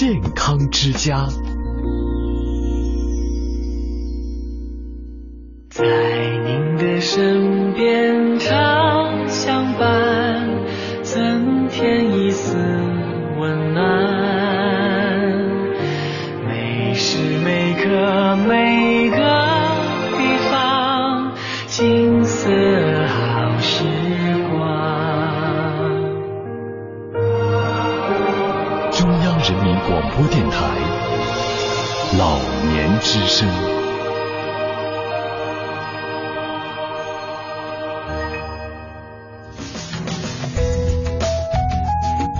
健康之家。在您的身边常相伴，增添一丝播电台老年之声。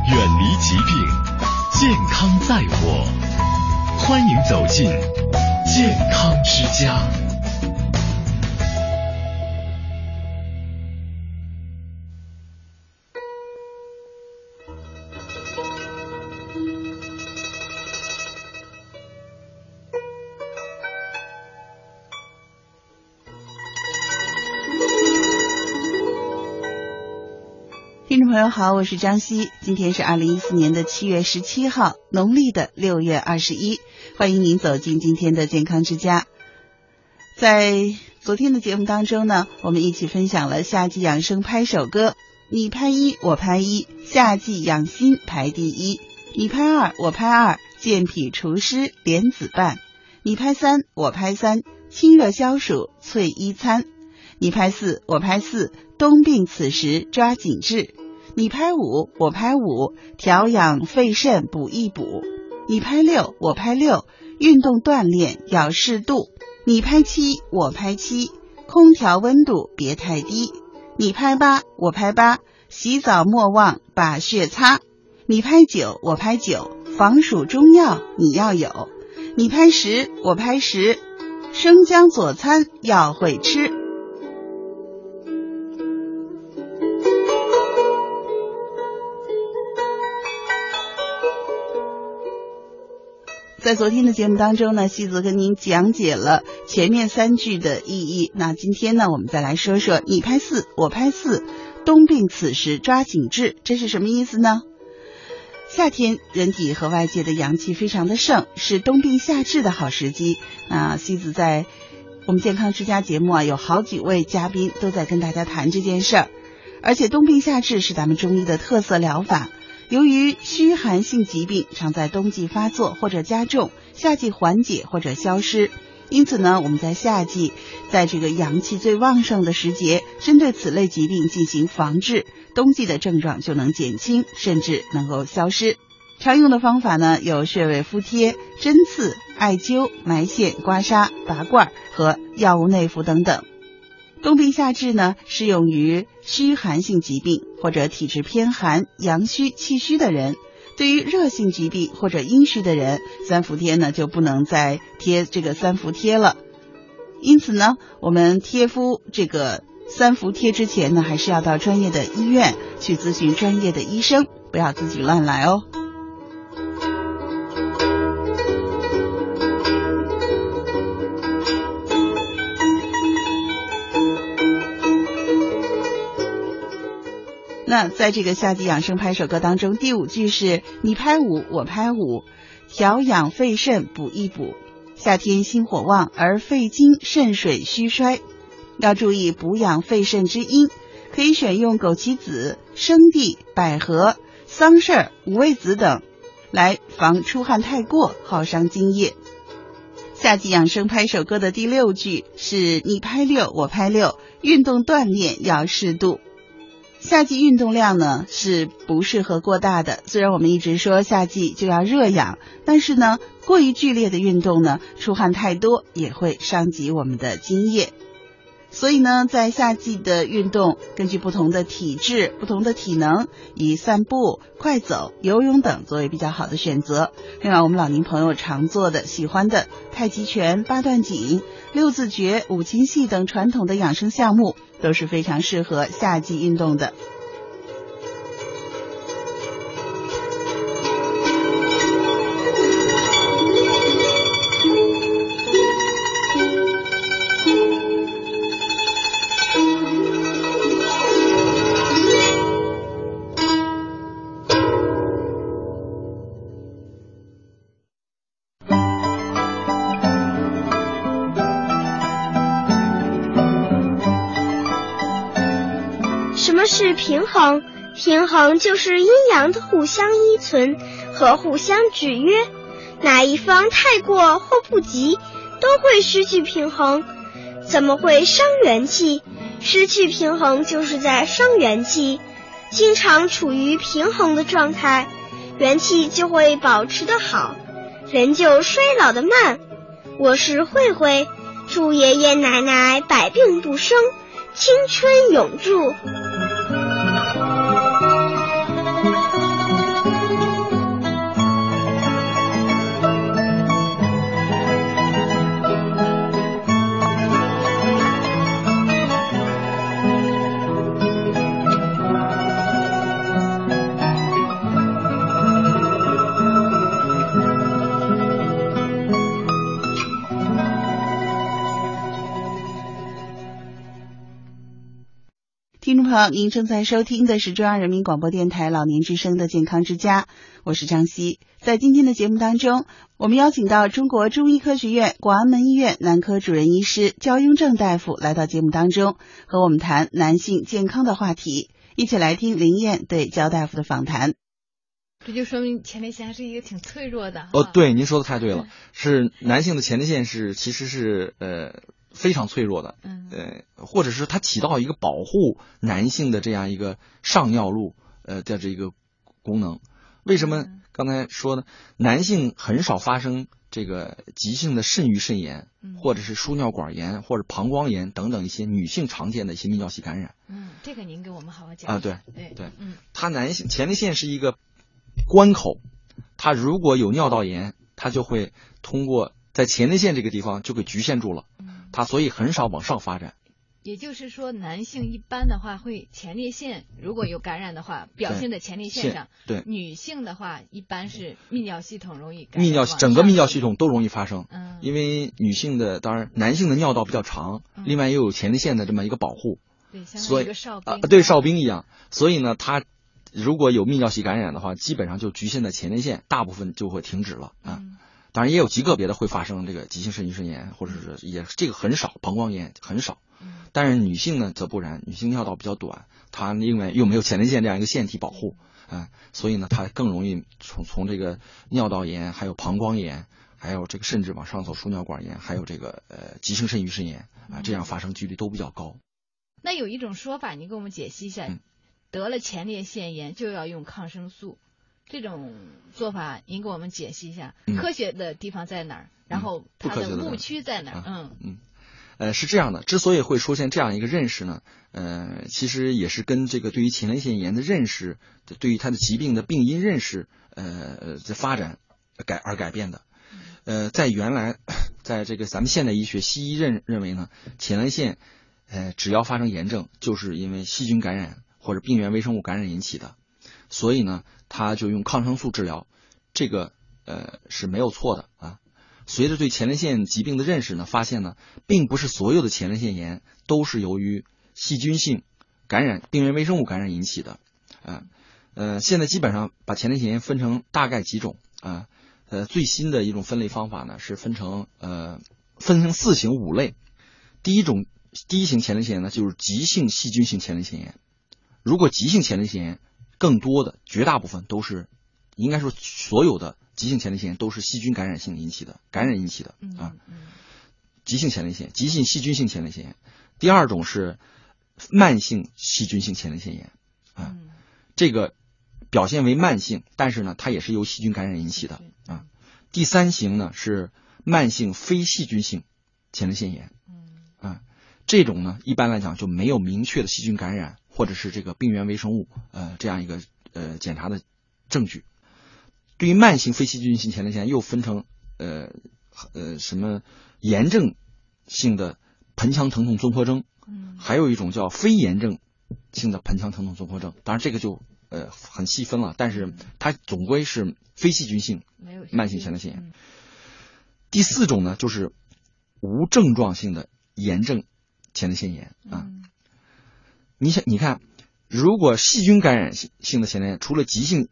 远离疾病，健康在我。欢迎走进健康之家。朋友好，我是张希，今天是二零一四年的七月十七号，农历的六月二十一，欢迎您走进今天的健康之家。在昨天的节目当中呢，我们一起分享了夏季养生拍手歌，你拍一我拍一，夏季养心排第一；你拍二我拍二，健脾除湿莲子拌；你拍三我拍三，清热消暑翠衣餐；你拍四我拍四，冬病此时抓紧治。你拍五，我拍五，调养肺肾补一补；你拍六，我拍六，运动锻炼要适度；你拍七，我拍七，空调温度别太低；你拍八，我拍八，洗澡莫忘把血擦；你拍九，我拍九，防暑中药你要有；你拍十，我拍十，生姜佐餐要会吃。在昨天的节目当中呢，西子跟您讲解了前面三句的意义。那今天呢，我们再来说说你拍四，我拍四，冬病此时抓紧治，这是什么意思呢？夏天人体和外界的阳气非常的盛，是冬病夏治的好时机。那西子在我们健康之家节目啊，有好几位嘉宾都在跟大家谈这件事儿，而且冬病夏治是咱们中医的特色疗法。由于虚寒性疾病常在冬季发作或者加重，夏季缓解或者消失，因此呢，我们在夏季，在这个阳气最旺盛的时节，针对此类疾病进行防治，冬季的症状就能减轻，甚至能够消失。常用的方法呢，有穴位敷贴、针刺、艾灸、埋线、刮痧、拔罐和药物内服等等。冬病夏治呢，适用于虚寒性疾病或者体质偏寒、阳虚气虚的人。对于热性疾病或者阴虚的人，三伏贴呢就不能再贴这个三伏贴了。因此呢，我们贴敷这个三伏贴之前呢，还是要到专业的医院去咨询专业的医生，不要自己乱来哦。那在这个夏季养生拍手歌当中，第五句是你拍五，我拍五，调养肺肾补一补。夏天心火旺而肺经肾水虚衰，要注意补养肺肾之阴，可以选用枸杞子、生地、百合、桑葚、五味子等，来防出汗太过，耗伤津液。夏季养生拍手歌的第六句是你拍六，我拍六，运动锻炼要适度。夏季运动量呢是不适合过大的。虽然我们一直说夏季就要热养，但是呢，过于剧烈的运动呢，出汗太多也会伤及我们的津液。所以呢，在夏季的运动，根据不同的体质、不同的体能，以散步、快走、游泳等作为比较好的选择。另外，我们老年朋友常做的、喜欢的太极拳、八段锦、六字诀、五禽戏等传统的养生项目，都是非常适合夏季运动的。平衡就是阴阳的互相依存和互相制约，哪一方太过或不及，都会失去平衡。怎么会伤元气？失去平衡就是在伤元气。经常处于平衡的状态，元气就会保持的好，人就衰老的慢。我是慧慧，祝爷爷奶奶百病不生，青春永驻。听众朋友，您正在收听的是中央人民广播电台老年之声的健康之家，我是张希。在今天的节目当中，我们邀请到中国中医科学院广安门医院男科主任医师焦雍正大夫来到节目当中，和我们谈男性健康的话题。一起来听林燕对焦大夫的访谈。这就说明前列腺是一个挺脆弱的。哦，对，您说的太对了，是男性的前列腺是其实是呃。非常脆弱的，嗯，呃，或者是它起到一个保护男性的这样一个上尿路，呃的这个功能。为什么刚才说呢？男性很少发生这个急性的肾盂肾炎，或者是输尿管炎或者膀胱炎等等一些女性常见的一些泌尿系感染。嗯，这个您给我们好好讲啊。对对对，嗯，它男性前列腺是一个关口，它如果有尿道炎，它就会通过在前列腺这个地方就给局限住了。它所以很少往上发展，也就是说，男性一般的话会前列腺如果有感染的话，表现在前列腺上；对女性的话，一般是泌尿系统容易感染泌尿整个泌尿系统都容易发生。嗯，因为女性的当然男性的尿道比较长，另外又有前列腺的这么一个保护，对，所以啊对哨兵一样，所以呢，它如果有泌尿系感染的话，基本上就局限在前列腺，大部分就会停止了啊。当然也有极个别的会发生这个急性肾盂肾炎，或者是也这个很少，膀胱炎很少。但是女性呢则不然，女性尿道比较短，她因为又没有前列腺这样一个腺体保护，啊，所以呢她更容易从从这个尿道炎，还有膀胱炎，还有这个甚至往上走输尿管炎，还有这个呃急性肾盂肾炎啊，这样发生几率都比较高。那有一种说法，你给我们解析一下，得了前列腺炎就要用抗生素。这种做法，您给我们解析一下，科学的地方在哪儿？然后它的误区在哪儿？嗯嗯，呃，是这样的，之所以会出现这样一个认识呢，呃，其实也是跟这个对于前列腺炎的认识，对于它的疾病的病因认识，呃，在发展改而改变的。呃，在原来，在这个咱们现代医学，西医认认为呢，前列腺，呃，只要发生炎症，就是因为细菌感染或者病原微生物感染引起的。所以呢，他就用抗生素治疗，这个呃是没有错的啊。随着对前列腺疾病的认识呢，发现呢，并不是所有的前列腺炎都是由于细菌性感染、病原微生物感染引起的啊。呃，现在基本上把前列腺炎分成大概几种啊。呃，最新的一种分类方法呢，是分成呃分成四型五类。第一种第一型前列腺炎呢，就是急性细菌性前列腺炎。如果急性前列腺炎更多的绝大部分都是，应该说所有的急性前列腺炎都是细菌感染性引起的，感染引起的啊。急性前列腺，急性细菌性前列腺炎。第二种是慢性细菌性前列腺炎啊，这个表现为慢性，但是呢，它也是由细菌感染引起的啊。第三型呢是慢性非细菌性前列腺炎，啊，这种呢一般来讲就没有明确的细菌感染。或者是这个病原微生物，呃，这样一个呃检查的证据。对于慢性非细菌性前列腺又分成呃呃什么炎症性的盆腔疼痛综合征，还有一种叫非炎症性的盆腔疼痛综合征。当然这个就呃很细分了，但是它总归是非细菌性慢性前列腺炎。第四种呢，就是无症状性的炎症前列腺炎啊。你想，你看，如果细菌感染性性的前列腺，除了急性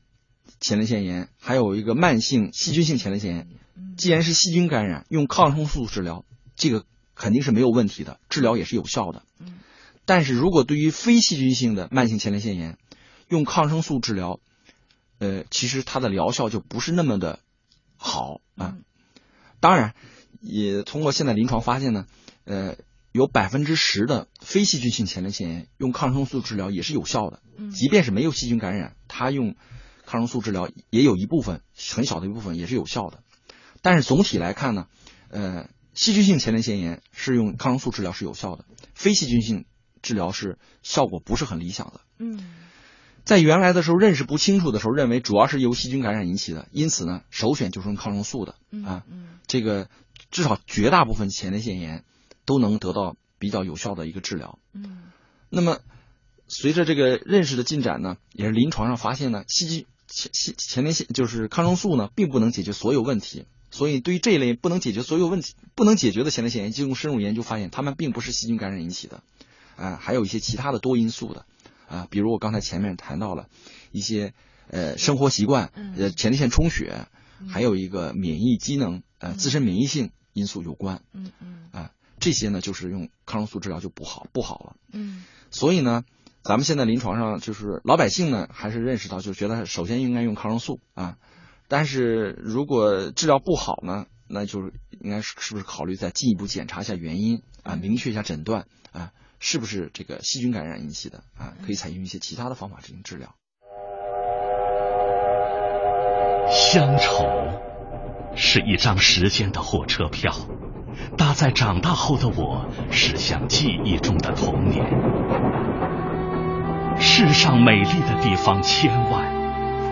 前列腺炎，还有一个慢性细菌性前列腺炎。既然是细菌感染，用抗生素治疗，这个肯定是没有问题的，治疗也是有效的。但是如果对于非细菌性的慢性前列腺炎，用抗生素治疗，呃，其实它的疗效就不是那么的好啊。当然，也通过现在临床发现呢，呃，有百分之十的非细菌性前列腺炎用抗生素治疗也是有效的。嗯即便是没有细菌感染，它用抗生素治疗也有一部分很小的一部分也是有效的。但是总体来看呢，呃，细菌性前列腺炎是用抗生素治疗是有效的，非细菌性治疗是效果不是很理想的。嗯在原来的时候认识不清楚的时候，认为主要是由细菌感染引起的，因此呢，首选就是用抗生素的嗯啊。嗯这个至少绝大部分前列腺炎都能得到比较有效的一个治疗。嗯。那么，随着这个认识的进展呢，也是临床上发现呢，细菌前前前列腺就是抗生素呢，并不能解决所有问题。所以，对于这一类不能解决所有问题、不能解决的前列腺炎，经过深入研究发现，它们并不是细菌感染引起的，啊，还有一些其他的多因素的，啊，比如我刚才前面谈到了一些呃生活习惯，呃前列腺充血，还有一个免疫机能，呃自身免疫性因素有关，嗯嗯。啊，这些呢就是用抗生素治疗就不好不好了。嗯所以呢，咱们现在临床上就是老百姓呢，还是认识到，就觉得首先应该用抗生素啊。但是如果治疗不好呢，那就是应该是是不是考虑再进一步检查一下原因啊，明确一下诊断啊，是不是这个细菌感染引起的啊？可以采用一些其他的方法进行治疗。乡愁是一张时间的火车票，搭在长大后的我驶向记忆中的童年。世上美丽的地方千万，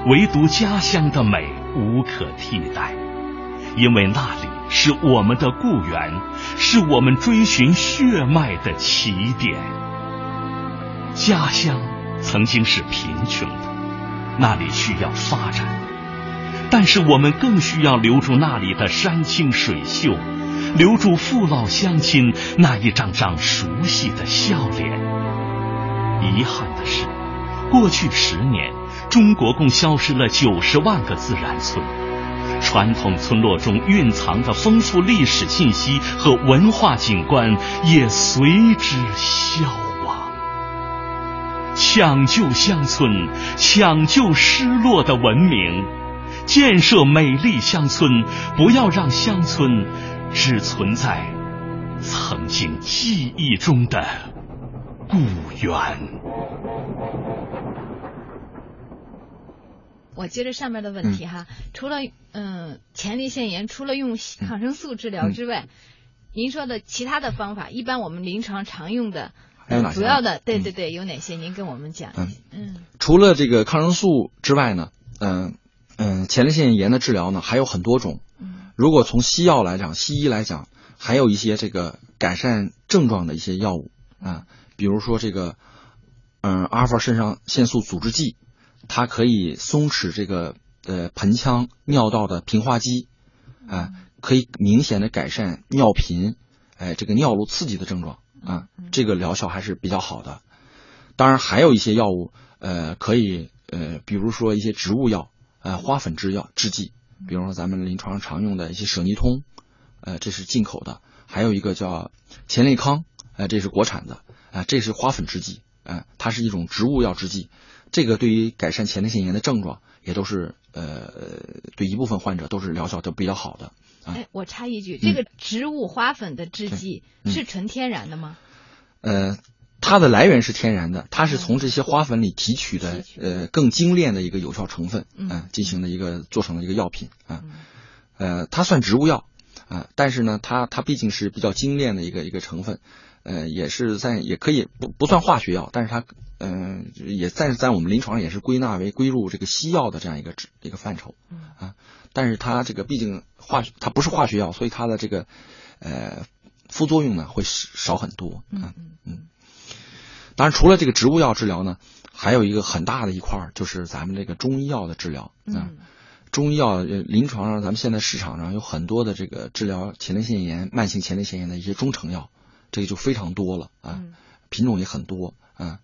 唯独家乡的美无可替代，因为那里是我们的故园，是我们追寻血脉的起点。家乡曾经是贫穷的，那里需要发展。但是我们更需要留住那里的山清水秀，留住父老乡亲那一张张熟悉的笑脸。遗憾的是，过去十年，中国共消失了九十万个自然村，传统村落中蕴藏的丰富历史信息和文化景观也随之消亡。抢救乡村，抢救失落的文明。建设美丽乡村，不要让乡村只存在曾经记忆中的故园。我接着上面的问题哈，除了嗯前列腺炎，除了用抗生素治疗之外，您说的其他的方法，一般我们临床常用的，还有哪些主要的，对对对，有哪些？您跟我们讲一下。嗯除了这个抗生素之外呢，嗯、嗯，前列腺炎的治疗呢还有很多种。如果从西药来讲，西医来讲，还有一些这个改善症状的一些药物啊，比如说这个，嗯，阿尔法肾上腺素阻滞剂，它可以松弛这个呃盆腔尿道的平滑肌，啊，可以明显的改善尿频，哎，这个尿路刺激的症状啊，这个疗效还是比较好的。当然，还有一些药物，呃，可以呃，比如说一些植物药，呃，花粉制药制剂，比如说咱们临床上常用的一些舍尼通，呃，这是进口的，还有一个叫前列康，呃，这是国产的，啊、这是花粉制剂，啊、它是一种植物药制剂，这个对于改善前列腺炎的症状，也都是呃，对一部分患者都是疗效都比较好的。哎，我插一句，这个植物花粉的制剂嗯是纯天然的吗？呃，它的来源是天然的，它是从这些花粉里提取的，呃，更精炼的一个有效成分，嗯。进行的一个做成的一个药品啊，呃，它算植物药啊，但是呢，它它毕竟是比较精炼的一个一个成分，呃，也是在也可以不不算化学药，但是它嗯、也暂时在我们临床上也是归纳为归入这个西药的这样一个一个范畴啊，但是它这个毕竟化学它不是化学药，所以它的这个呃副作用呢会少很多啊。嗯，当然，除了这个植物药治疗呢，还有一个很大的一块儿就是咱们这个中医药的治疗啊。中医药呃临床上，咱们现在市场上有很多的这个治疗前列腺炎、慢性前列腺炎的一些中成药，这个就非常多了啊，品种也很多啊。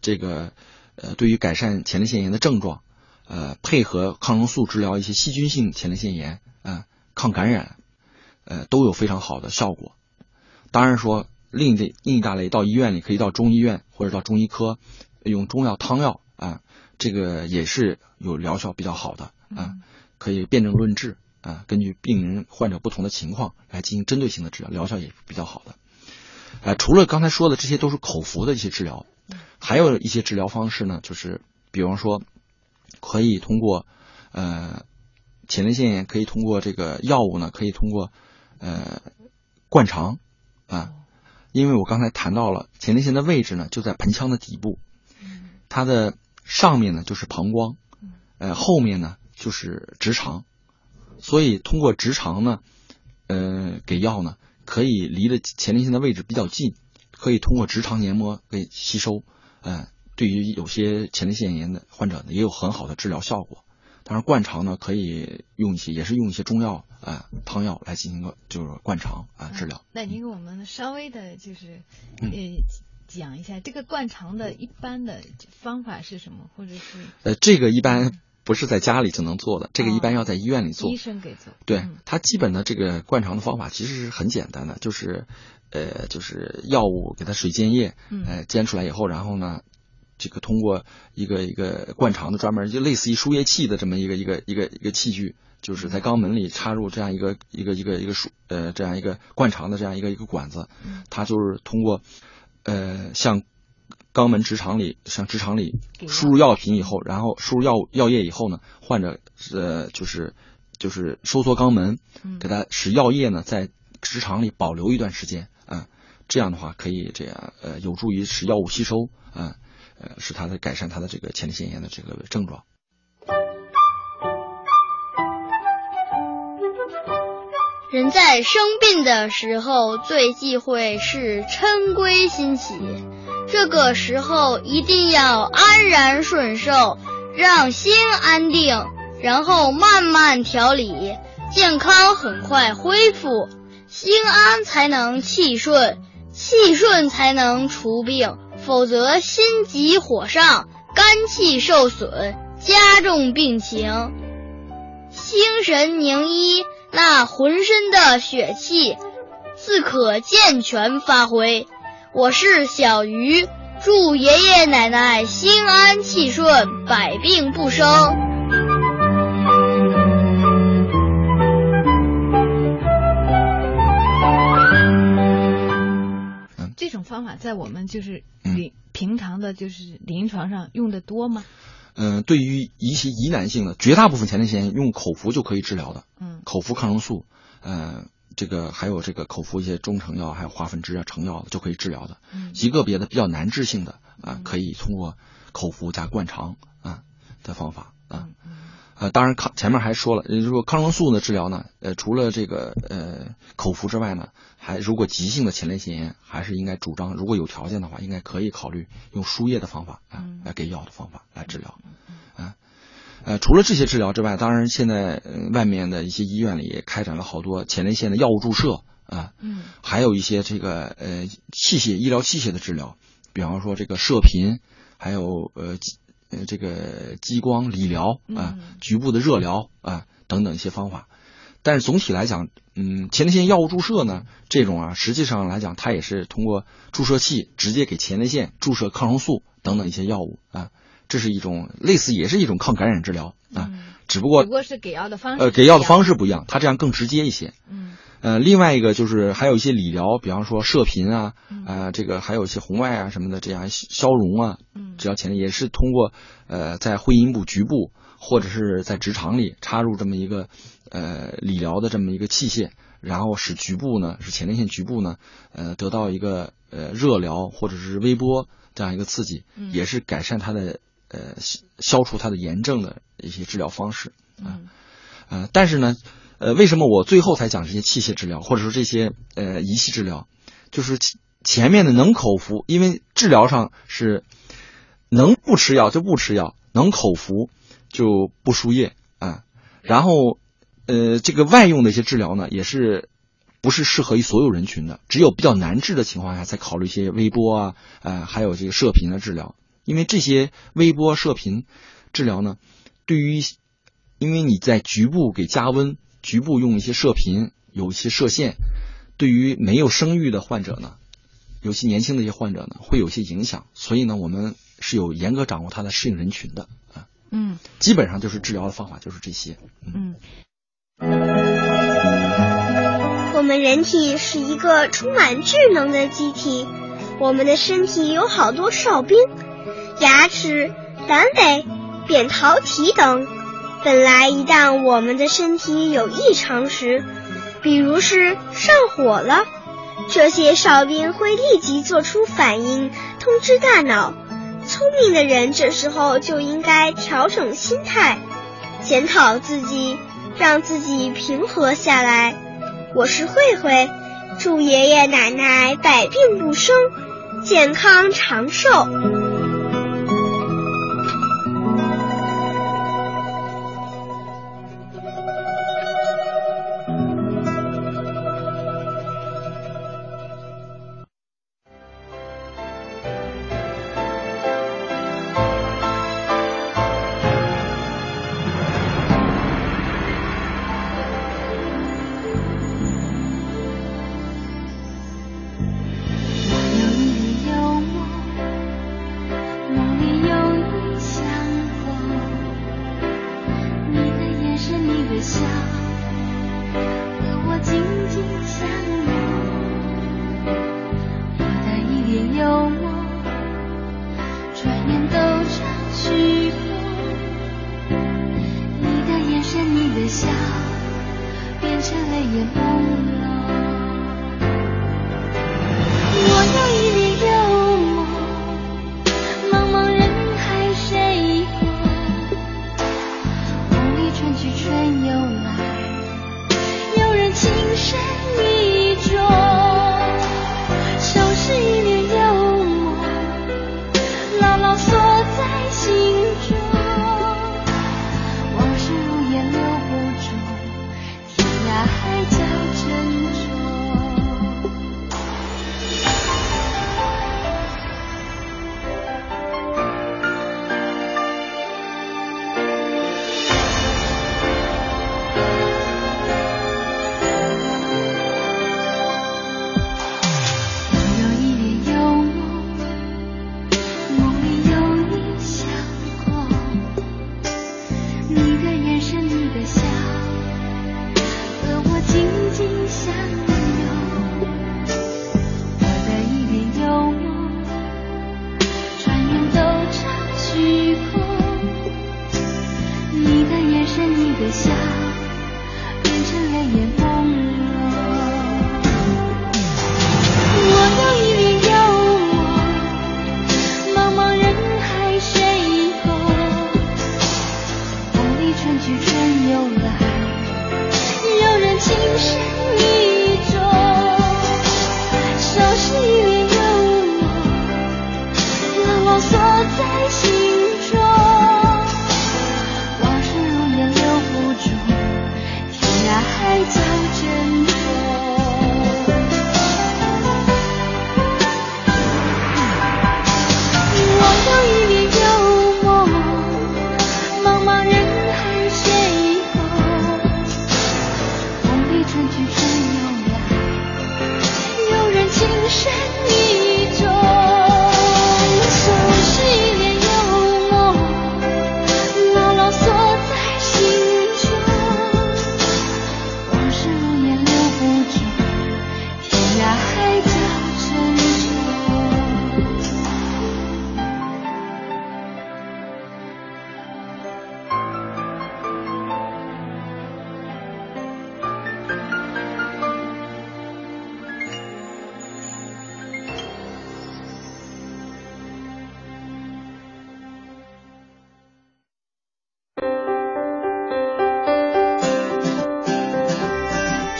这个呃，对于改善前列腺炎的症状，呃，配合抗生素治疗一些细菌性前列腺炎啊、抗感染，呃，都有非常好的效果。当然说，另一另一大类到医院里可以到中医院或者到中医科用中药汤药啊，这个也是有疗效比较好的啊，可以辨证论治啊，根据病人患者不同的情况来进行针对性的治疗，疗效也是比较好的。呃，除了刚才说的这些都是口服的一些治疗，还有一些治疗方式呢，就是比方说可以通过呃前列腺炎可以通过这个药物呢，可以通过呃灌肠啊，因为我刚才谈到了前列腺的位置呢就在盆腔的底部，它的上面呢就是膀胱，呃后面呢就是直肠，所以通过直肠呢，呃给药呢。可以离的前列腺的位置比较近，可以通过直肠黏膜给吸收，呃，对于有些前列腺炎的患者呢，也有很好的治疗效果。当然，灌肠呢可以用一些，也是用一些中药啊汤药来进行个就是灌肠啊治疗。那您给我们稍微的就是呃讲一下这个灌肠的一般的方法是什么，或者是呃这个一般。不是在家里就能做的，这个一般要在医院里做。医生给做。对，它基本的这个灌肠的方法其实是很简单的，就是，呃，就是药物给它水煎液，呃，煎出来以后，然后呢，这个通过一个一个灌肠的专门就类似于输液器的这么一个一个一个一个器具，就是在肛门里插入这样一个一个一个一个输呃这样一个灌肠的这样一个一个管子，它就是通过，呃，像。肛门直肠里，像直肠里输入药品以后，然后输入药药液以后呢，患者呃就是就是收缩肛门，给他使药液呢在直肠里保留一段时间啊，这样的话可以这样呃有助于使药物吸收啊，呃呃使他的改善他的这个前列腺炎的这个症状。人在生病的时候，最忌讳是嗔归心起。这个时候一定要安然顺受，让心安定，然后慢慢调理，健康很快恢复。心安才能气顺，气顺才能除病，否则心急火上，肝气受损，加重病情。心神宁一，那浑身的血气自可健全发挥。我是小鱼，祝爷爷奶奶心安气顺，百病不生。种方法在我们就是临平常的，就是临床上用的多吗？嗯，对于一些疑难性的，绝大部分前列腺炎用口服就可以治疗的。嗯，口服抗生素，嗯。这个还有这个口服一些中成药，还有花粉汁啊、成药就可以治疗的。嗯极个别的比较难治性的啊，可以通过口服加灌肠啊的方法啊。呃，当然抗前面还说了，如果抗生素的治疗呢，呃，除了这个呃口服之外呢，还如果急性的前列腺炎，还是应该主张，如果有条件的话，应该可以考虑用输液的方法啊，来给药的方法来治疗。啊呃，除了这些治疗之外，当然现在外面的一些医院里也开展了好多前列腺的药物注射啊，嗯，还有一些这个呃器械医疗器械的治疗，比方说这个射频，还有呃呃这个激光理疗啊，局部的热疗啊等等一些方法。但是总体来讲，嗯，前列腺药物注射呢，这种啊，实际上来讲，它也是通过注射器直接给前列腺注射抗生素等等一些药物啊。这是一种类似，也是一种抗感染治疗啊，只不过只不过是给药的方式呃，给药的方式不一样，它这样更直接一些。嗯，呃，另外一个就是还有一些理疗，比方说射频啊，啊，这个还有一些红外啊什么的，这样消融啊，嗯，治疗前列也是通过呃在会阴部局部或者是在直肠里插入这么一个呃理疗的这么一个器械，然后使局部呢，使前列腺局部呢，呃，得到一个呃热疗或者是微波这样一个刺激，也是改善它的。呃，消除它的炎症的一些治疗方式啊，呃，但是呢，呃，为什么我最后才讲这些器械治疗，或者说这些呃仪器治疗？就是前面的能口服，因为治疗上是能不吃药就不吃药，能口服就不输液啊。然后呃，这个外用的一些治疗呢，也是不是适合于所有人群的，只有比较难治的情况下才考虑一些微波啊，呃，还有这个射频的治疗。因为这些微波射频治疗呢，对于因为你在局部给加温，局部用一些射频，有一些射线，对于没有生育的患者呢，尤其年轻的一些患者呢，会有些影响。所以呢，我们是有严格掌握它的适应人群的啊。嗯，基本上就是治疗的方法就是这些。嗯。我们人体是一个充满智能的机体，我们的身体有好多哨兵，牙齿、阑尾、扁桃体等。本来，一旦我们的身体有异常时，比如是上火了，这些哨兵会立即做出反应，通知大脑。聪明的人这时候就应该调整心态，检讨自己，让自己平和下来。我是慧慧，祝爷爷奶奶百病不生，健康长寿。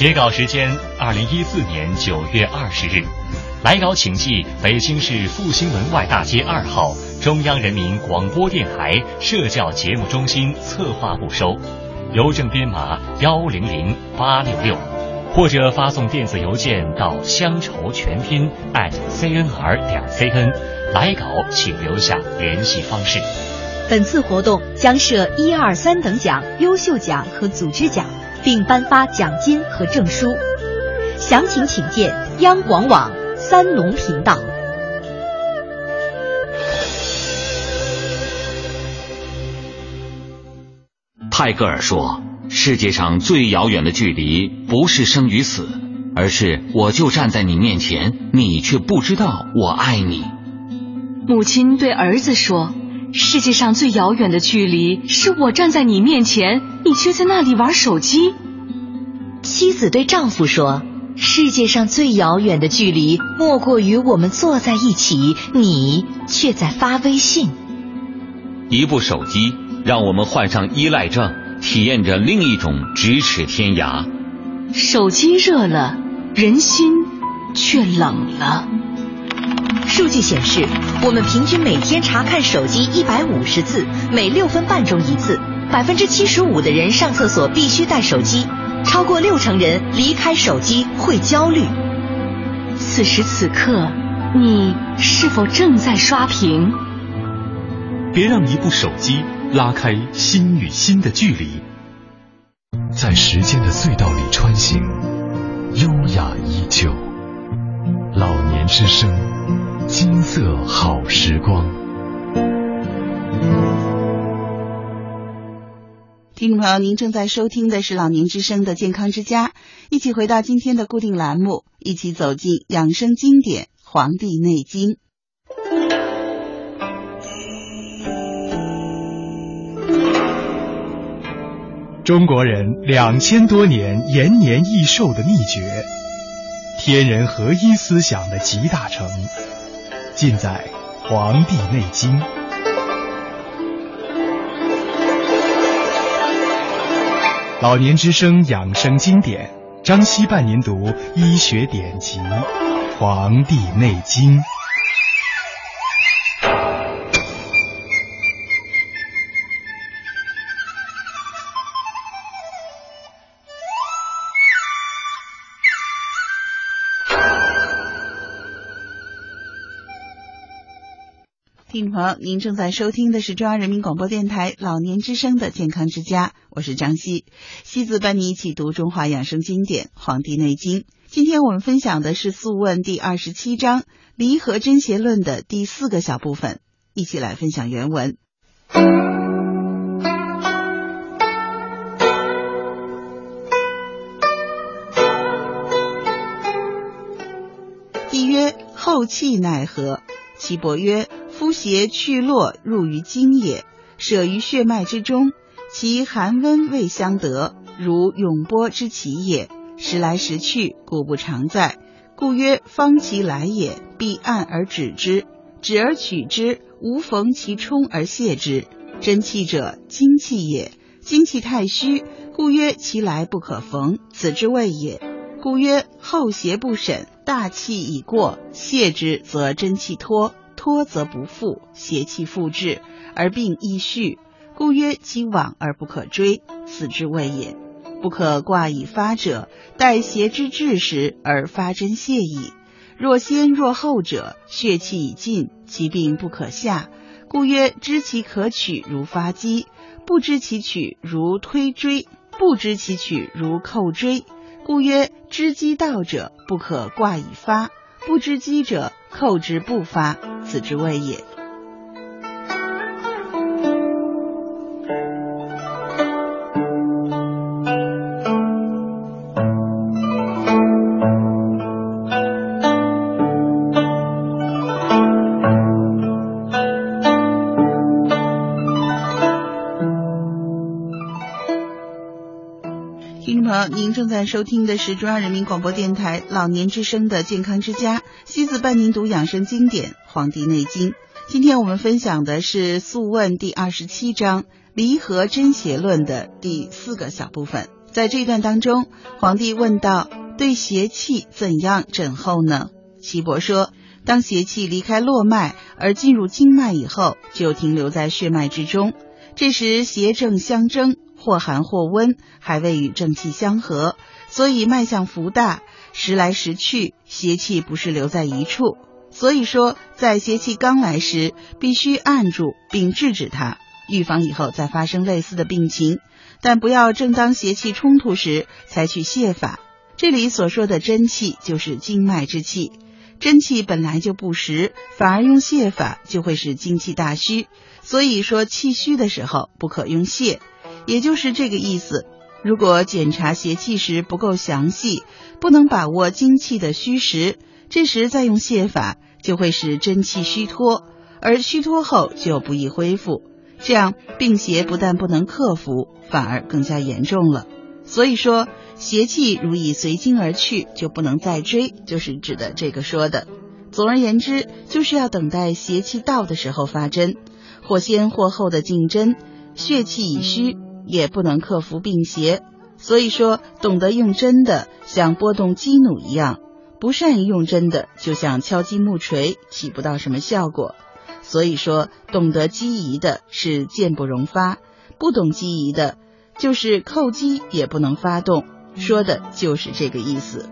截稿时间：二零一四年九月二十日。来稿请寄北京市复兴门外大街二号中央人民广播电台社教节目中心策划部收，邮政编码幺零零八六六，或者发送电子邮件到乡愁全拼 @cnr 点 cn。来稿请留下联系方式。本次活动将设一二三等奖、优秀奖和组织奖，并颁发奖金和证书。详情请见央广网三农频道。泰戈尔说：“世界上最遥远的距离，不是生与死，而是我就站在你面前，你却不知道我爱你。”母亲对儿子说。世界上最遥远的距离，是我站在你面前，你却在那里玩手机。妻子对丈夫说：“世界上最遥远的距离，莫过于我们坐在一起，你却在发微信。”一部手机让我们患上依赖症，体验着另一种咫尺天涯。手机热了，人心却冷了。数据显示，我们平均每天查看手机一百五十次，每六分半钟一次。百分之七十五的人上厕所必须带手机，超过六成人离开手机会焦虑。此时此刻，你是否正在刷屏？别让一部手机拉开心与心的距离。在时间的隧道里穿行，优雅依旧。老年之声。金色好时光，听众朋友，您正在收听的是老年之声的健康之家，一起回到今天的固定栏目，一起走进养生经典《黄帝内经》。中国人两千多年延年益寿的秘诀，天人合一思想的集大成。尽在《黄帝内经》。老年之声养生经典，张希伴您读医学典籍《黄帝内经》。听众朋友，您正在收听的是中央人民广播电台老年之声的健康之家，我是张希，西子伴你一起读中华养生经典《黄帝内经》。今天我们分享的是《素问》第二十七章《离合真邪论》的第四个小部分，一起来分享原文。帝曰：后气乃何？岐伯曰。夫邪去络入于经也，舍于血脉之中，其寒温未相得，如永波之起也。时来时去，故不常在。故曰：方其来也，必按而止之，止而取之，无逢其冲而泄之。真气者，精气也。精气太虚，故曰其来不可逢，此之谓也。故曰后邪不审，大气已过，泄之则真气脱。脱则不复，邪气复至，而病亦续，故曰其往而不可追，此之谓也。不可挂以发者，待邪之至时而发真泄矣。若先若后者，血气已尽，其病不可下，故曰知其可取如发机，不知其取如推追，不知其取如扣追，故曰知机道者不可挂以发，不知机者。扣之不发，此之谓也。正在收听的是中央人民广播电台老年之声的健康之家，西子伴您读养生经典《黄帝内经》。今天我们分享的是《素问》第二十七章《离合真邪论》的第四个小部分。在这一段当中，皇帝问道：“对邪气怎样诊候呢？”岐伯说，当邪气离开络脉而进入经脉以后，就停留在血脉之中。这时邪正相争，或寒或温，还未与正气相合，所以脉象浮大，时来时去，邪气不是留在一处。所以说，在邪气刚来时，必须按住并制止它，预防以后再发生类似的病情。但不要正当邪气冲突时采取泻法。这里所说的真气，就是经脉之气。真气本来就不实，反而用泻法就会使精气大虚。所以说气虚的时候不可用泻，也就是这个意思。如果检查邪气时不够详细，不能把握精气的虚实，这时再用泻法就会使真气虚脱，而虚脱后就不易恢复。这样病邪不但不能克服，反而更加严重了。所以说，邪气如已随经而去，就不能再追，就是指的这个说的。总而言之，就是要等待邪气到的时候发针，或先或后的进针。血气已虚，也不能克服病邪。所以说，懂得用针的像拨动机弩一样，不善于用针的就像敲击木锤，起不到什么效果。所以说，懂得机宜的是箭不容发，不懂机宜的，就是扣击也不能发动，说的就是这个意思。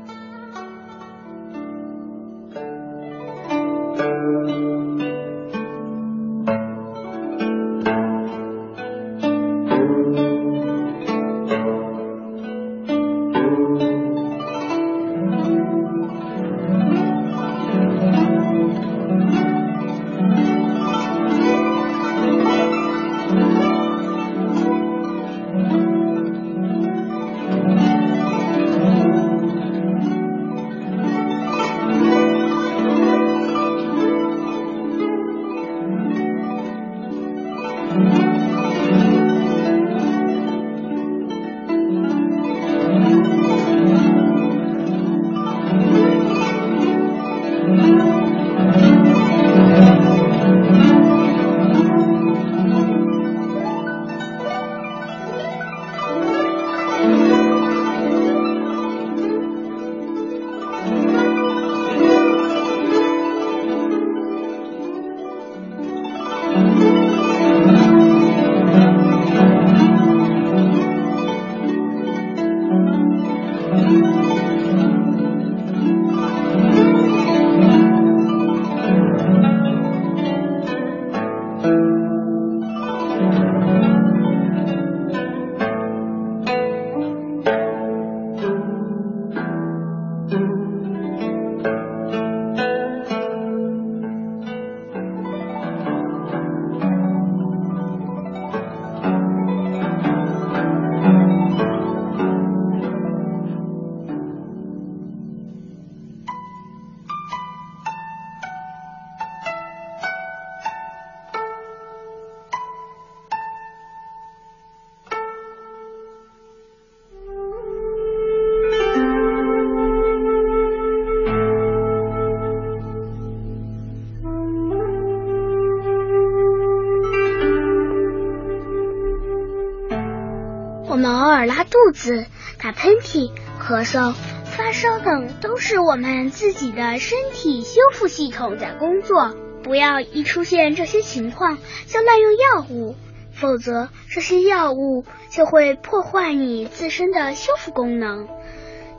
偶尔拉肚子、打喷嚏、咳嗽、发烧等都是我们自己的身体修复系统在工作。不要一出现这些情况就滥用药物，否则这些药物就会破坏你自身的修复功能。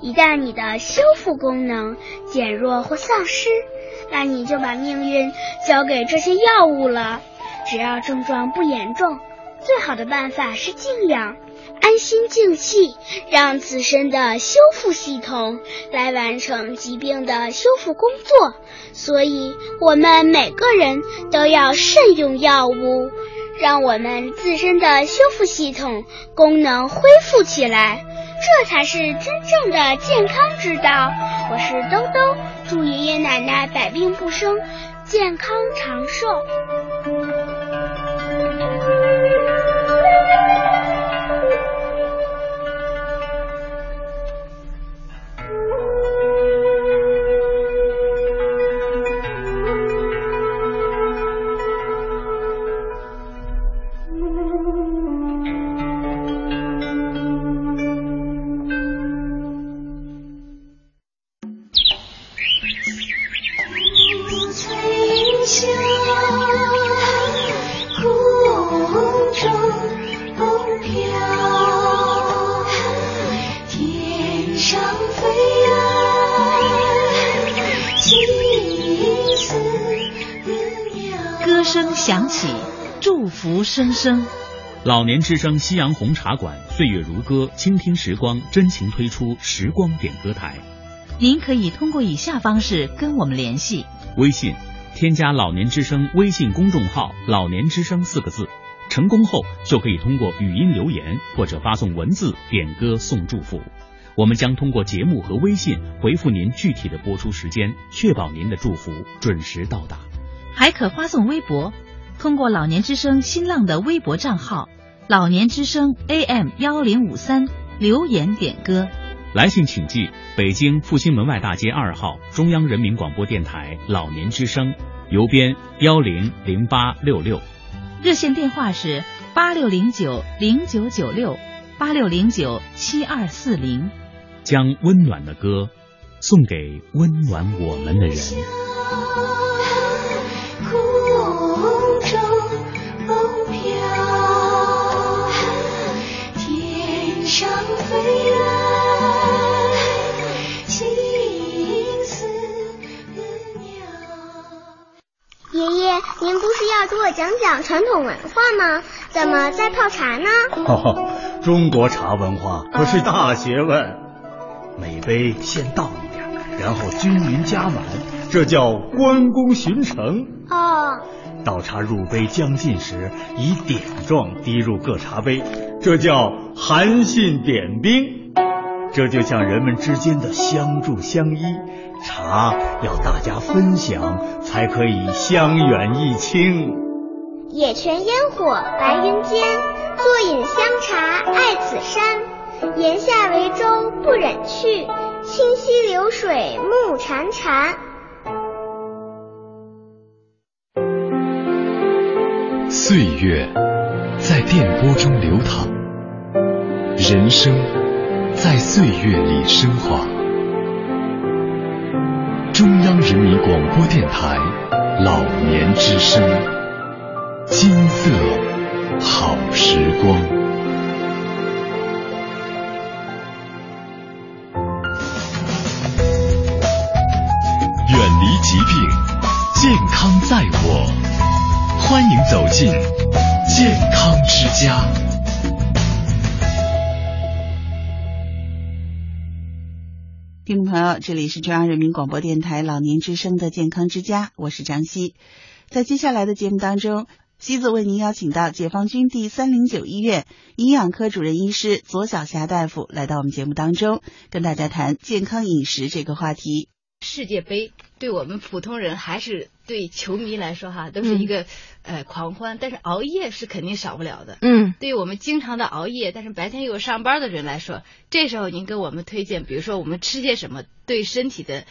一旦你的修复功能减弱或丧失，那你就把命运交给这些药物了。只要症状不严重，最好的办法是静养。安心静气，让自身的修复系统来完成疾病的修复工作。所以，我们每个人都要慎用药物，让我们自身的修复系统功能恢复起来，这才是真正的健康之道。我是兜兜，祝爷爷奶奶百病不生，健康长寿。声声。老年之声夕阳红茶馆，岁月如歌，倾听时光，真情推出时光点歌台。您可以通过以下方式跟我们联系：微信添加“老年之声”微信公众号“老年之声”四个字，成功后就可以通过语音留言或者发送文字点歌送祝福。我们将通过节目和微信回复您具体的播出时间，确保您的祝福准时到达。还可发送微博，通过老年之声新浪的微博账号“老年之声 AM 幺零五三”留言点歌。来信请寄北京复兴门外大街二号中央人民广播电台老年之声，邮编幺零零八六六。热线电话是八六零九零九九六八六零九七二四零。将温暖的歌送给温暖我们的人。您不是要给我讲讲传统文化吗？怎么在泡茶呢？哦，中国茶文化可是大学问。每杯先倒一点，然后均匀加满，这叫关公巡城。哦。倒茶入杯将近时，以点状滴入各茶杯，这叫韩信点兵。这就像人们之间的相助相依，茶要大家分享，才可以香远益清。野泉烟火白云间，坐饮香茶爱此山。檐下为舟不忍去，清溪流水暮潺潺。岁月在电波中流淌，人生在岁月里升华。中央人民广播电台老年之声，金色好时光。听众朋友，这里是中央人民广播电台老年之声的健康之家，我是张希。在接下来的节目当中，希子为您邀请到解放军第三零九医院营养科主任医师左小霞大夫来到我们节目当中，跟大家谈健康饮食这个话题。世界杯对我们普通人还是对球迷来说哈，都是一个呃狂欢。但是熬夜是肯定少不了的。嗯，对于我们经常的熬夜，但是白天又有上班的人来说，这时候您给我们推荐，比如说我们吃些什么对身体的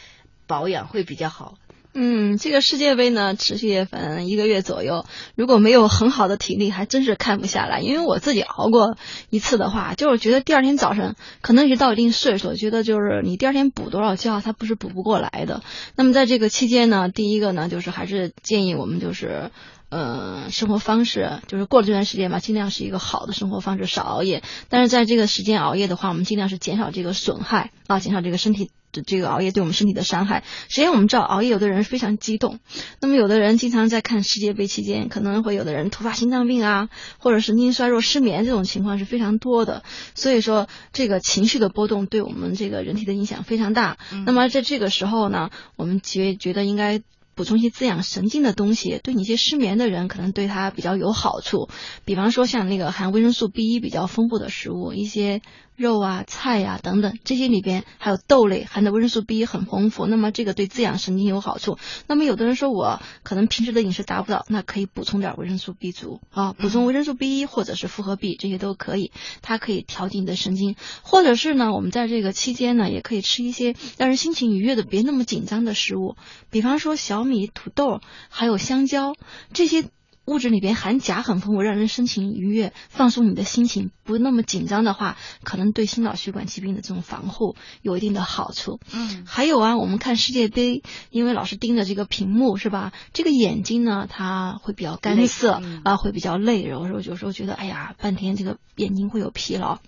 保养会比较好。嗯，这个世界杯呢，持续反正一个月左右，如果没有很好的体力，还真是看不下来。因为我自己熬过一次的话，就是觉得第二天早上，可能一到一定岁数，觉得就是你第二天补多少觉，它不是补不过来的。那么在这个期间呢，第一个呢，就是还是建议我们就是。呃，生活方式就是过了这段时间吧，尽量是一个好的生活方式，少熬夜。但是在这个时间熬夜的话，我们尽量是减少这个损害啊，减少这个身体的这个熬夜对我们身体的伤害。首先，我们知道熬夜有的人非常激动，那么有的人经常在看世界杯期间，可能会有的人突发心脏病啊，或者神经衰弱、失眠这种情况是非常多的。所以说，这个情绪的波动对我们这个人体的影响非常大。那么在这个时候呢，我们觉觉得应该。补充一些滋养神经的东西，对你一些失眠的人可能对他比较有好处。比方说像那个含维生素 B 一比较丰富的食物，一些。肉啊、菜呀等等，这些里边还有豆类，含的维生素 B 很丰富，那么这个对滋养神经有好处。那么有的人说我可能平时的饮食达不到，那可以补充点维生素 B 族啊，补充维生素 B 一或者是复合 B 这些都可以，它可以调节你的神经。或者是呢，我们在这个期间呢，也可以吃一些让人心情愉悦的、别那么紧张的食物，比方说小米、土豆，还有香蕉这些。物质里边含钾很丰富，让人心情愉悦，放松你的心情，不那么紧张的话，可能对心脑血管疾病的这种防护有一定的好处。嗯，还有啊，我们看世界杯，因为老是盯着这个屏幕，是吧？这个眼睛呢，它会比较干涩啊，会比较累，有时候有时候觉得，哎呀，半天这个眼睛会有疲劳。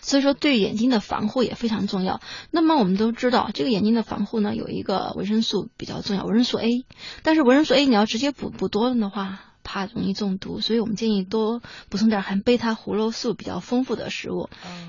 所以说，对眼睛的防护也非常重要。那么我们都知道，这个眼睛的防护呢，有一个维生素比较重要，维生素 A。但是维生素 A 你要直接补补多了的话，怕容易中毒，所以我们建议多补充点含贝塔胡萝卜素比较丰富的食物。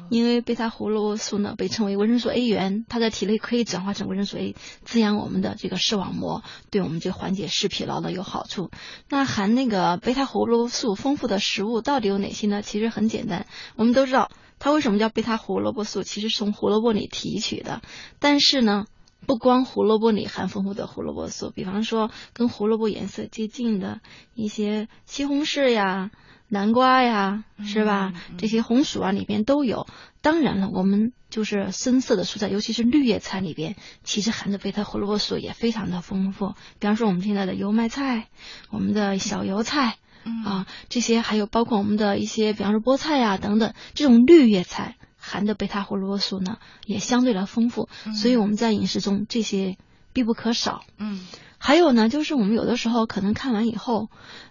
因为贝塔胡萝卜素呢被称为维生素 A 源，它在体内可以转化成维生素 A，滋养我们的这个视网膜，对我们这缓解视疲劳的有好处。那含那个贝塔胡萝卜素丰富的食物到底有哪些呢？其实很简单，我们都知道。它为什么叫贝塔胡萝卜素？其实是从胡萝卜里提取的。但是呢，不光胡萝卜里含丰富的胡萝卜素，比方说跟胡萝卜颜色接近的一些西红柿呀、南瓜呀，是吧？这些红薯啊里边都有。当然了，我们就是深色的蔬菜，尤其是绿叶菜里边，其实含的贝塔胡萝卜素也非常的丰富。比方说我们现在的油麦菜，我们的小油菜。啊，这些还有包括我们的一些，比方说菠菜呀等等，这种绿叶菜含的贝塔胡萝卜素呢，也相对来丰富，所以我们在饮食中这些必不可少。嗯。还有呢，就是我们有的时候可能看完以后，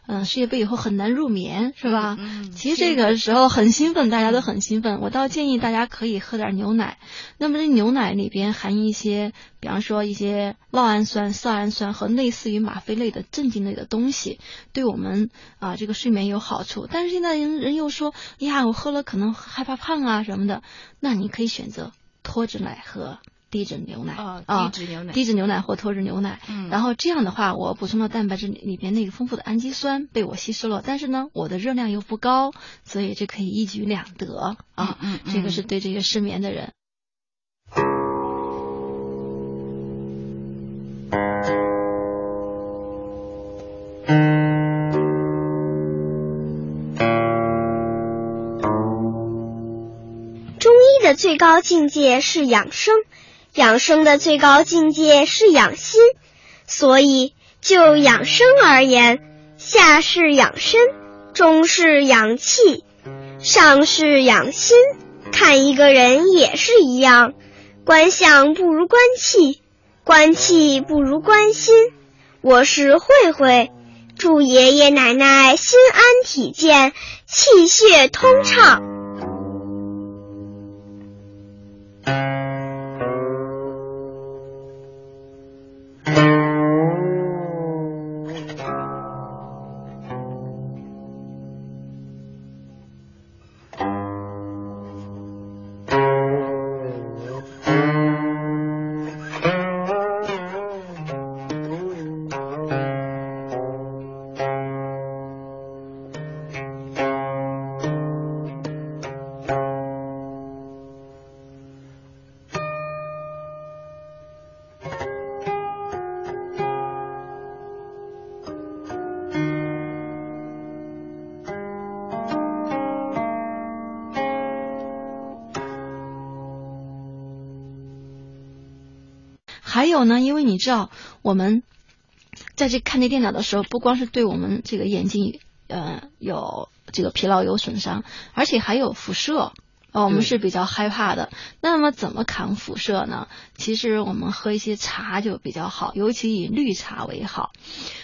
嗯，世界杯以后很难入眠，是吧？嗯。其实这个时候很兴奋，大家都很兴奋。我倒建议大家可以喝点牛奶。那么这牛奶里边含一些，比方说一些酪氨酸、色氨酸和类似于吗啡类的镇静类的东西，对我们啊这个睡眠有好处。但是现在人人又说，呀，我喝了可能害怕胖啊什么的。那你可以选择脱脂奶喝。低脂牛奶啊，低脂牛奶，低脂牛奶或脱脂牛奶。嗯，然后这样的话，我补充了蛋白质里边那个丰富的氨基酸被我吸收了，但是呢，我的热量又不高，所以这可以一举两得啊。嗯，这个是对这个失眠的人。的最高境界是养生，养生的最高境界是养心。所以就养生而言，下是养身，中是养气，上是养心。看一个人也是一样，观相不如观气，观气不如观心。我是慧慧，祝爷爷奶奶心安体健，气血通畅。有呢，因为你知道，我们在这看这电脑的时候，不光是对我们这个眼睛呃有这个疲劳有损伤，而且还有辐射。哦，我们是比较害怕的。那么怎么抗辐射呢？其实我们喝一些茶就比较好，尤其以绿茶为好。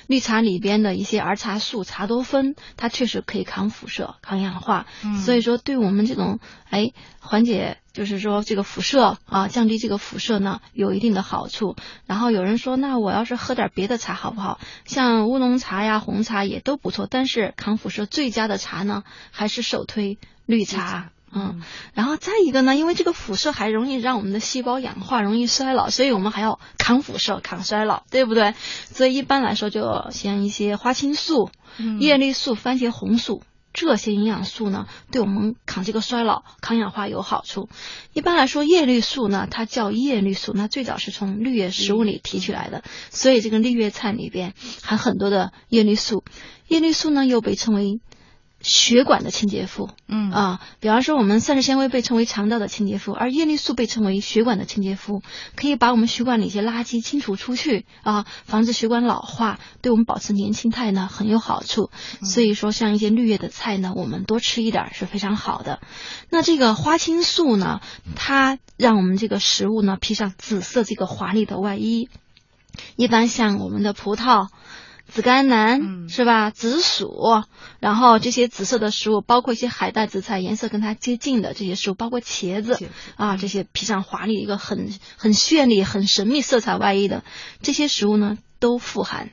绿茶里边的一些儿茶素、茶多酚，它确实可以抗辐射、抗氧化。嗯，所以说对我们这种哎缓解，就是说这个辐射啊，降低这个辐射呢，有一定的好处。然后有人说，那我要是喝点别的茶好不好？像乌龙茶呀、红茶也都不错。但是抗辐射最佳的茶呢，还是首推绿茶。嗯，然后再一个呢，因为这个辐射还容易让我们的细胞氧化，容易衰老，所以我们还要抗辐射、抗衰老，对不对？所以一般来说，就像一些花青素、叶绿素、番茄红素这些营养素呢，对我们抗这个衰老、抗氧化有好处。一般来说，叶绿素呢，它叫叶绿素，那最早是从绿叶食物里提取来的，所以这个绿叶菜里边含很多的叶绿素。叶绿素呢，又被称为。血管的清洁妇，嗯啊，比方说我们膳食纤维被称为肠道的清洁妇，而叶绿素被称为血管的清洁妇，可以把我们血管里一些垃圾清除出去啊，防止血管老化，对我们保持年轻态呢很有好处。所以说，像一些绿叶的菜呢，我们多吃一点是非常好的。那这个花青素呢，它让我们这个食物呢披上紫色这个华丽的外衣。一般像我们的葡萄。紫甘蓝，是吧？紫薯，然后这些紫色的食物，包括一些海带、紫菜，颜色跟它接近的这些食物，包括茄子啊，这些披上华丽一个很很绚丽、很神秘色彩外衣的这些食物呢，都富含。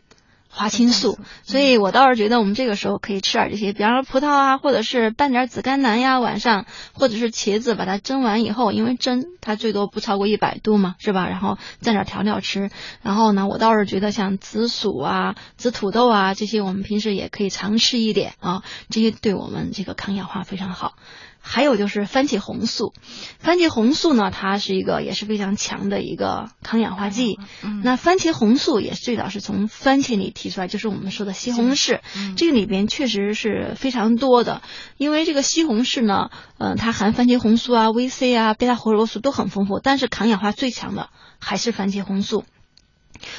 花青素，所以我倒是觉得我们这个时候可以吃点这些，比方说葡萄啊，或者是拌点紫甘蓝呀，晚上或者是茄子，把它蒸完以后，因为蒸它最多不超过一百度嘛，是吧？然后蘸点调料吃。然后呢，我倒是觉得像紫薯啊、紫土豆啊这些，我们平时也可以常吃一点啊，这些对我们这个抗氧化非常好。还有就是番茄红素，番茄红素呢，它是一个也是非常强的一个抗氧化剂。那番茄红素也最早是从番茄里提出来，就是我们说的西红柿。这个里边确实是非常多的，因为这个西红柿呢，嗯，它含番茄红素啊、VC 啊、贝塔胡萝卜素都很丰富，但是抗氧化最强的还是番茄红素。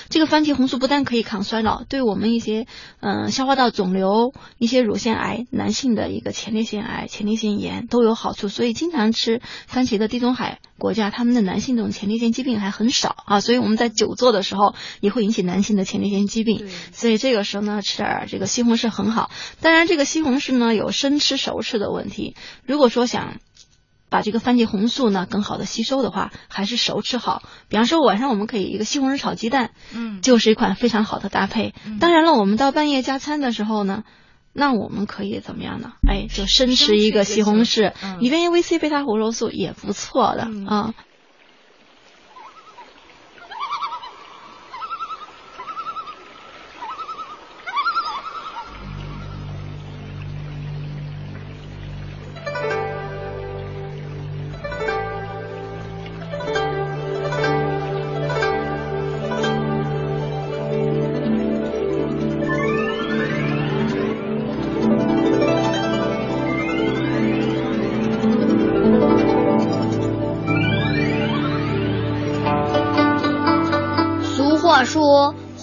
这个番茄红素不但可以抗衰老，对我们一些嗯消化道肿瘤、一些乳腺癌、男性的一个前列腺癌、前列腺炎都有好处。所以经常吃番茄的地中海国家，他们的男性这种前列腺疾病还很少啊。所以我们在久坐的时候也会引起男性的前列腺疾病。所以这个时候呢，吃点这个西红柿很好。当然，这个西红柿呢有生吃熟吃的问题。如果说想把这个番茄红素呢更好的吸收的话，还是熟吃好。比方说晚上我们可以一个西红柿炒鸡蛋，嗯，就是一款非常好的搭配。当然了，我们到半夜加餐的时候呢，那我们可以怎么样呢？哎，就生吃一个西红柿，里边有 VC 贝塔胡萝卜素也不错的啊。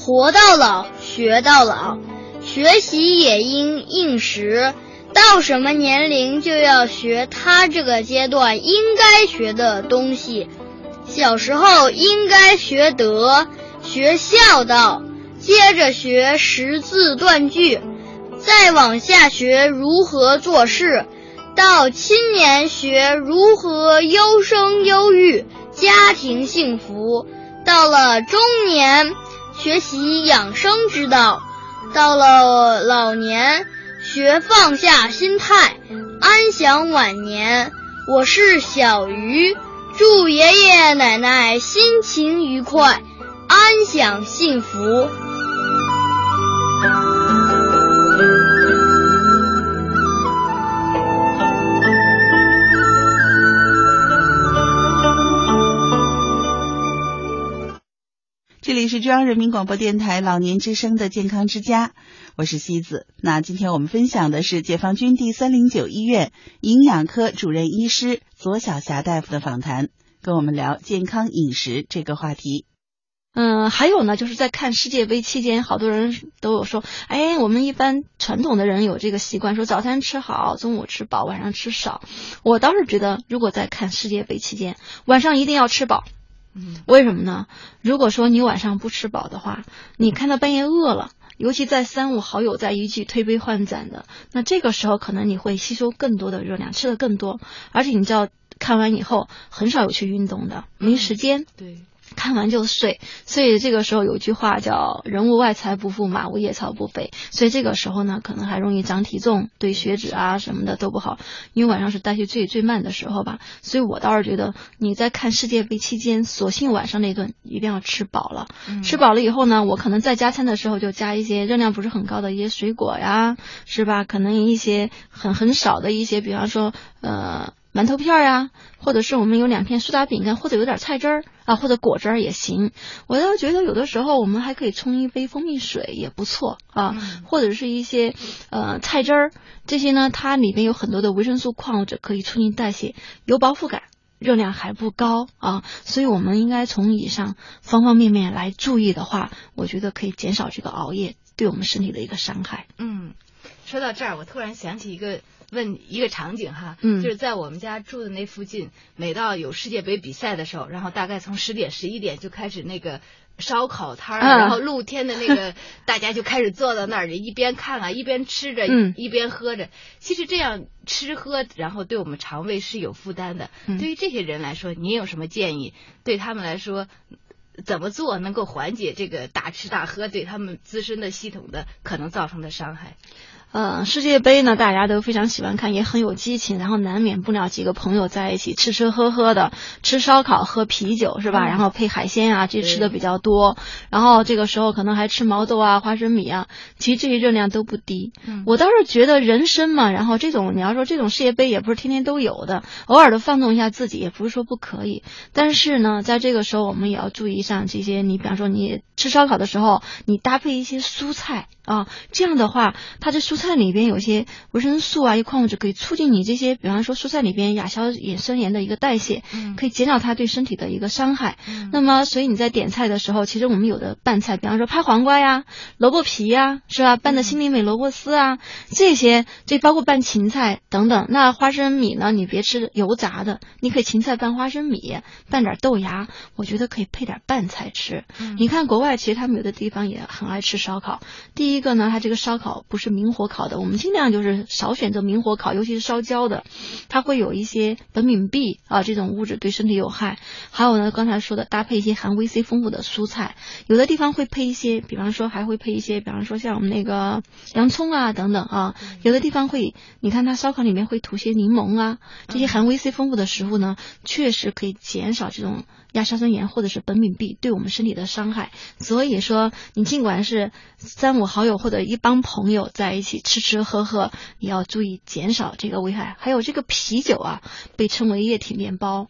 活到老，学到老，学习也应应时。到什么年龄就要学他这个阶段应该学的东西。小时候应该学德，学孝道，接着学识字断句，再往下学如何做事。到青年学如何优生优育，家庭幸福。到了中年。学习养生之道，到了老年学放下心态，安享晚年。我是小鱼，祝爷爷奶奶心情愉快，安享幸福。这里是中央人民广播电台老年之声的健康之家，我是西子。那今天我们分享的是解放军第三零九医院营养科主任医师左晓霞大夫的访谈，跟我们聊健康饮食这个话题。嗯，还有呢，就是在看世界杯期间，好多人都有说，哎，我们一般传统的人有这个习惯，说早餐吃好，中午吃饱，晚上吃少。我倒是觉得，如果在看世界杯期间，晚上一定要吃饱。为什么呢？如果说你晚上不吃饱的话，你看到半夜饿了，尤其在三五好友在一起推杯换盏的，那这个时候可能你会吸收更多的热量，吃的更多，而且你知道，看完以后很少有去运动的，没时间。对。看完就睡，所以这个时候有句话叫“人无外财不富，马无夜草不肥”。所以这个时候呢，可能还容易长体重，对血脂啊什么的都不好。因为晚上是代谢最最慢的时候吧。所以我倒是觉得你在看世界杯期间，索性晚上那顿一定要吃饱了。吃饱了以后呢，我可能在加餐的时候就加一些热量不是很高的一些水果呀，是吧？可能一些很很少的一些，比方说呃。馒头片呀，或者是我们有两片苏打饼干，或者有点菜汁儿啊，或者果汁儿也行。我倒觉得有的时候我们还可以冲一杯蜂蜜水也不错啊，或者是一些呃菜汁儿，这些呢它里面有很多的维生素、矿物质，可以促进代谢，有饱腹感，热量还不高啊。所以我们应该从以上方方面面来注意的话，我觉得可以减少这个熬夜对我们身体的一个伤害。嗯。说到这儿，我突然想起一个问一个场景哈，嗯就是在我们家住的那附近，每到有世界杯比赛的时候，然后大概从十点十一点就开始那个。烧烤摊儿，嗯然后露天的那个，大家就开始坐到那儿，一边看啊，一边吃着，嗯一边喝着。其实这样吃喝，然后对我们肠胃是有负担的。嗯对于这些人来说，您有什么建议？对他们来说，怎么做能够缓解这个大吃大喝对他们自身的系统的可能造成的伤害？呃，世界杯呢，大家都非常喜欢看，也很有激情，然后难免不了几个朋友在一起吃吃喝喝的，吃烧烤、喝啤酒是吧？嗯然后配海鲜啊，这吃的比较多。然后这个时候可能还吃毛豆啊、花生米啊，其实这些热量都不低。嗯我倒是觉得人参嘛，然后这种你要说这种世界杯也不是天天都有的，偶尔的放纵一下自己也不是说不可以。但是呢，在这个时候我们也要注意上这些，你比方说你吃烧烤的时候，你搭配一些蔬菜啊，这样的话，它这蔬菜里边有些维生素啊，一些矿物质可以促进你这些，比方说蔬菜里边亚硝衍生盐的一个代谢，嗯可以减少它对身体的一个伤害。嗯那么，所以你在点菜的时候，其实我们有的拌菜，比方说拍黄瓜呀、萝卜皮呀，是吧？拌的心里美萝卜丝啊，这些，这包括拌芹菜等等。那花生米呢，你别吃油炸的，你可以芹菜拌花生米，拌点豆芽，我觉得可以配点拌菜吃。嗯你看国外其实他们有的地方也很爱吃烧烤。第一个呢，它这个烧烤不是明火烤的，我们尽量就是少选择明火烤，尤其是烧焦的，它会有一些苯丙芘啊这种物质对身体有害。还有呢，刚才说的搭配一些含维 C 丰富的蔬菜，有的地方会配一些，比方说还会配一些，比方说像我们那个洋葱啊等等啊，有的地方会，你看它烧烤里面会涂些柠檬啊，这些含维 C 丰富的食物呢，确实可以减少这种亚硝酸盐或者是苯丙芘对我们身体的伤害。所以说，你尽管是三五好友或者一帮朋友在一起吃吃喝喝，也要注意减少这个危害。还有这个啤酒啊，被称为液体面包。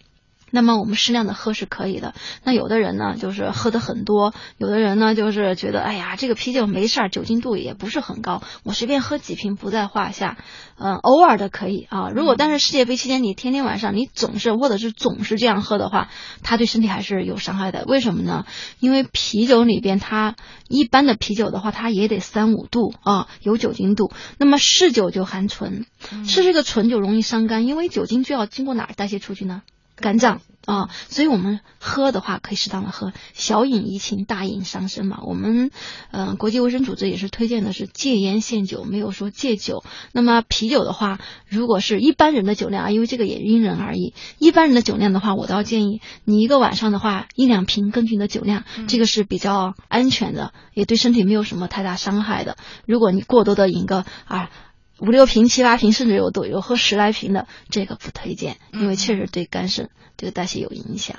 那么我们适量的喝是可以的。那有的人呢，就是喝的很多；有的人呢，就是觉得，哎呀，这个啤酒没事儿，酒精度也不是很高，我随便喝几瓶不在话下。嗯，偶尔的可以啊。如果但是世界杯期间你天天晚上你总是或者是总是这样喝的话，它对身体还是有伤害的。为什么呢？因为啤酒里边它一般的啤酒的话，它也得三五度啊，有酒精度。那么嗜酒就含醇，吃这个醇就容易伤肝，因为酒精就要经过哪儿代谢出去呢？肝脏啊，所以我们喝的话可以适当的喝，小饮怡情，大饮伤身嘛。我们呃国际卫生组织也是推荐的是戒烟限酒，没有说戒酒。那么啤酒的话，如果是一般人的酒量啊，因为这个也因人而异，一般人的酒量的话，我倒建议你一个晚上的话一两瓶，根据你的酒量，这个是比较安全的，也对身体没有什么太大伤害的。如果你过多的饮个啊。五六瓶、七八瓶，甚至有都有喝十来瓶的，这个不推荐，因为确实对肝肾这个代谢有影响。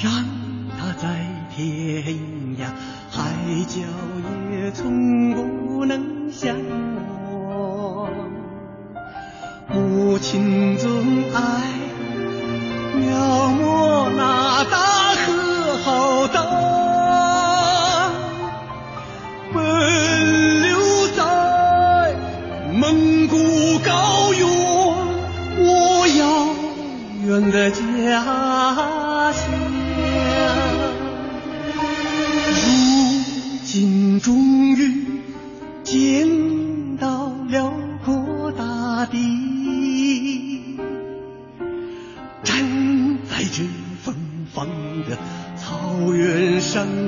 让他在天涯海角也从不能相忘。母亲总爱描 Russian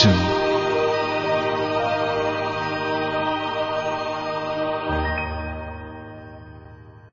中